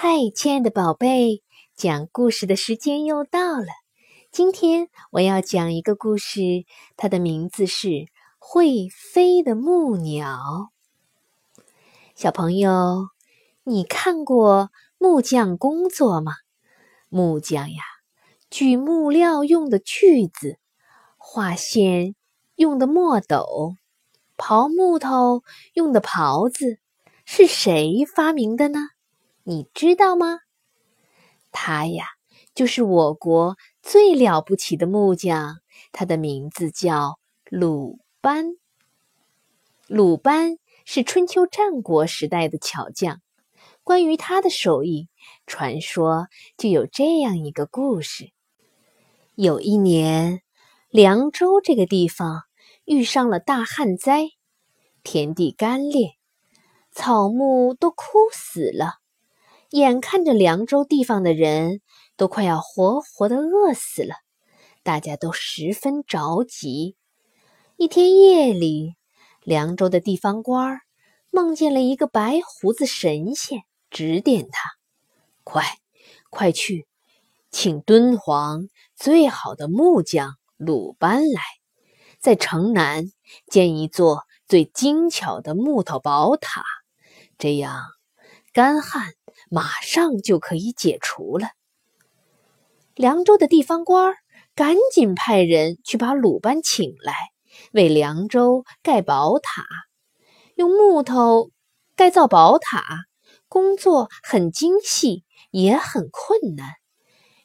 嗨，亲爱的宝贝，讲故事的时间又到了。今天我要讲一个故事，它的名字是《会飞的木鸟》。小朋友，你看过木匠工作吗？木匠呀，锯木料用的锯子，画线用的墨斗，刨木头用的刨子，是谁发明的呢？你知道吗？他呀，就是我国最了不起的木匠，他的名字叫鲁班。鲁班是春秋战国时代的巧匠。关于他的手艺，传说就有这样一个故事：有一年，凉州这个地方遇上了大旱灾，田地干裂，草木都枯死了。眼看着凉州地方的人都快要活活的饿死了，大家都十分着急。一天夜里，凉州的地方官梦见了一个白胡子神仙，指点他：“快，快去，请敦煌最好的木匠鲁班来，在城南建一座最精巧的木头宝塔，这样干旱。”马上就可以解除了。凉州的地方官赶紧派人去把鲁班请来，为凉州盖宝塔。用木头盖造宝塔，工作很精细，也很困难。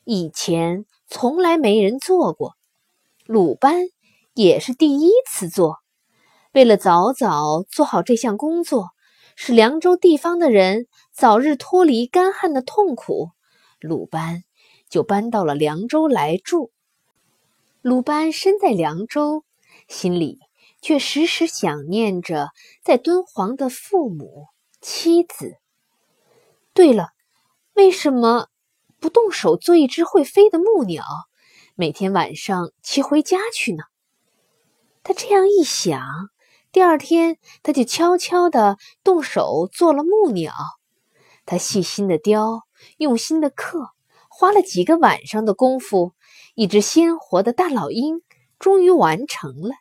以前从来没人做过，鲁班也是第一次做。为了早早做好这项工作。使凉州地方的人早日脱离干旱的痛苦，鲁班就搬到了凉州来住。鲁班身在凉州，心里却时时想念着在敦煌的父母、妻子。对了，为什么不动手做一只会飞的木鸟，每天晚上骑回家去呢？他这样一想。第二天，他就悄悄地动手做了木鸟。他细心的雕，用心的刻，花了几个晚上的功夫，一只鲜活的大老鹰终于完成了。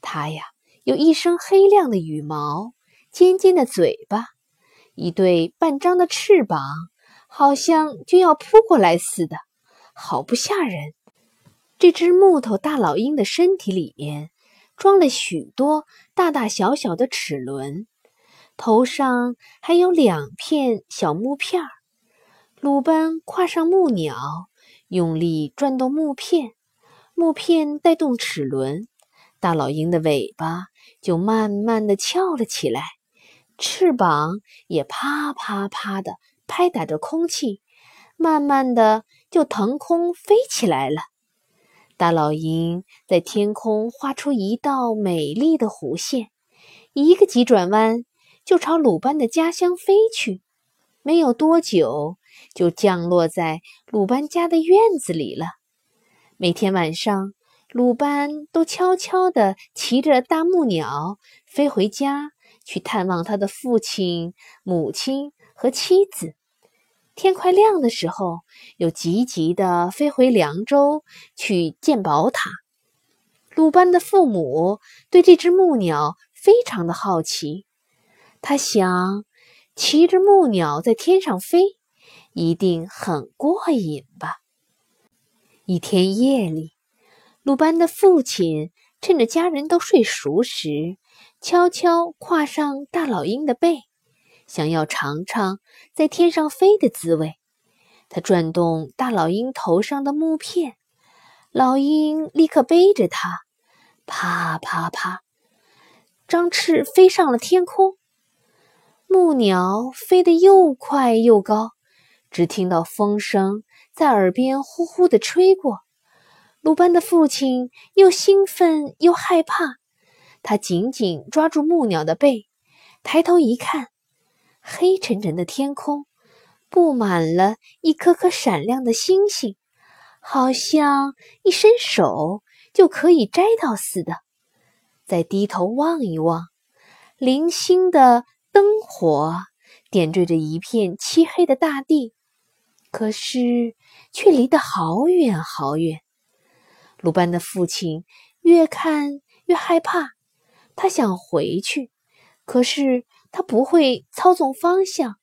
它呀，有一身黑亮的羽毛，尖尖的嘴巴，一对半张的翅膀，好像就要扑过来似的，好不吓人。这只木头大老鹰的身体里面。装了许多大大小小的齿轮，头上还有两片小木片儿。鲁班跨上木鸟，用力转动木片，木片带动齿轮，大老鹰的尾巴就慢慢的翘了起来，翅膀也啪啪啪的拍打着空气，慢慢的就腾空飞起来了。大老鹰在天空画出一道美丽的弧线，一个急转弯就朝鲁班的家乡飞去。没有多久，就降落在鲁班家的院子里了。每天晚上，鲁班都悄悄地骑着大木鸟飞回家，去探望他的父亲、母亲和妻子。天快亮的时候，又急急地飞回凉州去建宝塔。鲁班的父母对这只木鸟非常的好奇，他想，骑着木鸟在天上飞，一定很过瘾吧。一天夜里，鲁班的父亲趁着家人都睡熟时，悄悄跨上大老鹰的背。想要尝尝在天上飞的滋味，他转动大老鹰头上的木片，老鹰立刻背着它，啪啪啪，张翅飞上了天空。木鸟飞得又快又高，只听到风声在耳边呼呼地吹过。鲁班的父亲又兴奋又害怕，他紧紧抓住木鸟的背，抬头一看。黑沉沉的天空，布满了一颗颗闪亮的星星，好像一伸手就可以摘到似的。再低头望一望，零星的灯火点缀着一片漆黑的大地，可是却离得好远好远。鲁班的父亲越看越害怕，他想回去，可是他不会操纵方向，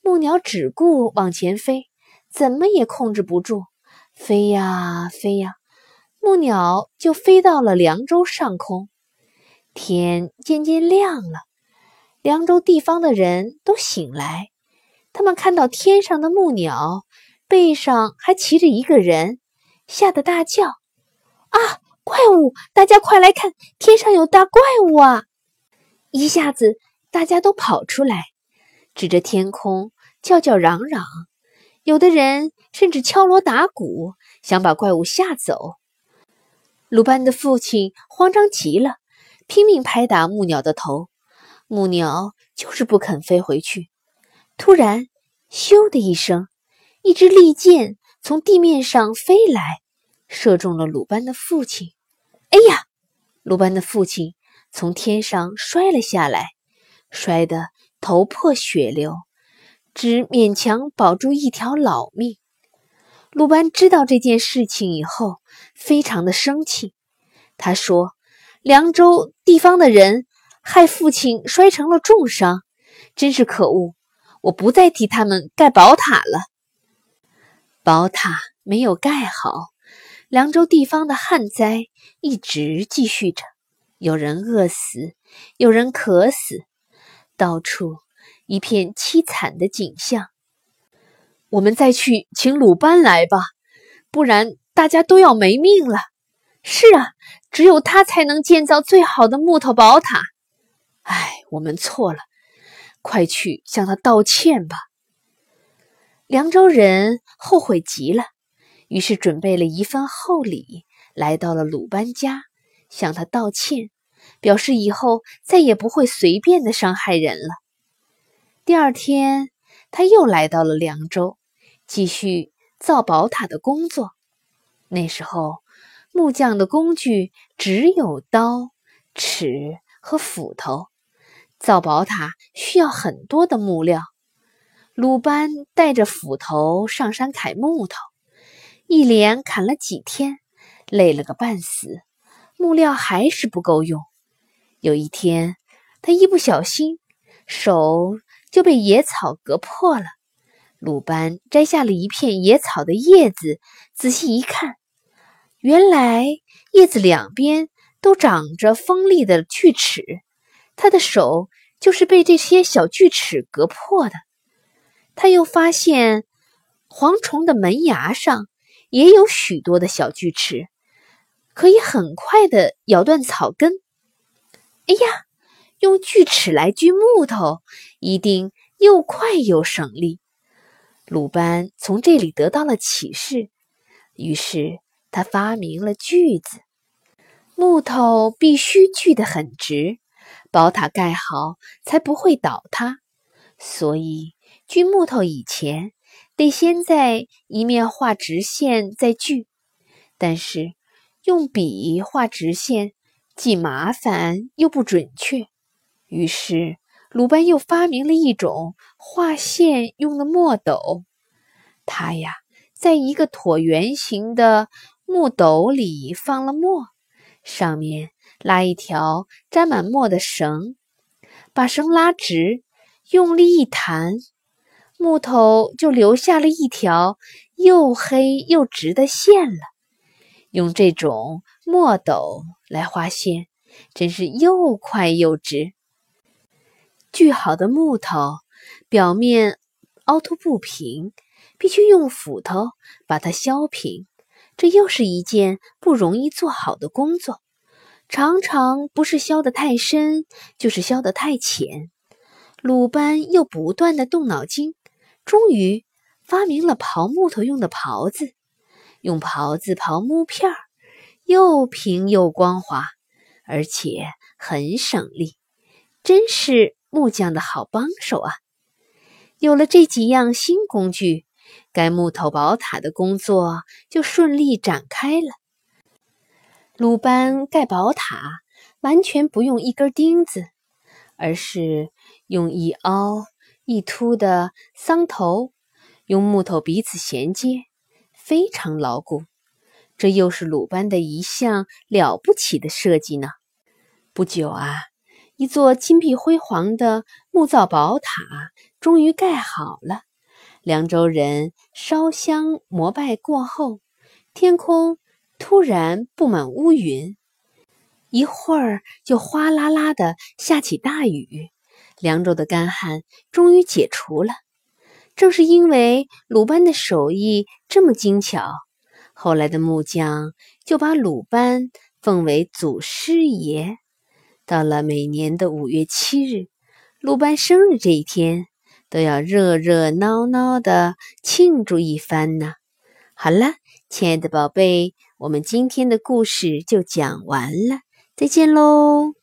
木鸟只顾往前飞，怎么也控制不住，飞呀飞呀，木鸟就飞到了凉州上空。天渐渐亮了，凉州地方的人都醒来。他们看到天上的木鸟，背上还骑着一个人，吓得大叫：“啊，怪物！大家快来看，天上有大怪物啊！”一下子，大家都跑出来，指着天空叫叫嚷嚷，有的人甚至敲锣打鼓，想把怪物吓走。鲁班的父亲慌张极了。拼命拍打木鸟的头，木鸟就是不肯飞回去。突然，咻的一声，一支利箭从地面上飞来，射中了鲁班的父亲。哎呀！鲁班的父亲从天上摔了下来，摔得头破血流，只勉强保住一条老命。鲁班知道这件事情以后，非常的生气。他说。凉州地方的人害父亲摔成了重伤，真是可恶！我不再替他们盖宝塔了。宝塔没有盖好，凉州地方的旱灾一直继续着，有人饿死，有人渴死，到处一片凄惨的景象。我们再去请鲁班来吧，不然大家都要没命了。是啊，只有他才能建造最好的木头宝塔。唉，我们错了，快去向他道歉吧。凉州人后悔极了，于是准备了一份厚礼，来到了鲁班家，向他道歉，表示以后再也不会随便的伤害人了。第二天，他又来到了凉州，继续造宝塔的工作。那时候。木匠的工具只有刀、尺和斧头，造宝塔需要很多的木料。鲁班带着斧头上山砍木头，一连砍了几天，累了个半死，木料还是不够用。有一天，他一不小心，手就被野草割破了。鲁班摘下了一片野草的叶子，仔细一看。原来叶子两边都长着锋利的锯齿，他的手就是被这些小锯齿割破的。他又发现蝗虫的门牙上也有许多的小锯齿，可以很快的咬断草根。哎呀，用锯齿来锯木头，一定又快又省力。鲁班从这里得到了启示，于是。他发明了锯子，木头必须锯得很直，宝塔盖好才不会倒塌。所以锯木头以前，得先在一面画直线再锯。但是用笔画直线既麻烦又不准确，于是鲁班又发明了一种画线用的墨斗。他呀，在一个椭圆形的。木斗里放了墨，上面拉一条沾满墨的绳，把绳拉直，用力一弹，木头就留下了一条又黑又直的线了。用这种墨斗来画线，真是又快又直。锯好的木头表面凹凸不平，必须用斧头把它削平。这又是一件不容易做好的工作，常常不是削得太深，就是削得太浅。鲁班又不断的动脑筋，终于发明了刨木头用的刨子。用刨子刨木片儿，又平又光滑，而且很省力，真是木匠的好帮手啊！有了这几样新工具。该木头宝塔的工作就顺利展开了。鲁班盖宝塔完全不用一根钉子，而是用一凹一凸的桑头，用木头彼此衔接，非常牢固。这又是鲁班的一项了不起的设计呢。不久啊，一座金碧辉煌的木造宝塔终于盖好了。凉州人烧香膜拜过后，天空突然布满乌云，一会儿就哗啦啦的下起大雨。凉州的干旱终于解除了。正是因为鲁班的手艺这么精巧，后来的木匠就把鲁班奉为祖师爷。到了每年的五月七日，鲁班生日这一天。都要热热闹闹的庆祝一番呢。好了，亲爱的宝贝，我们今天的故事就讲完了，再见喽。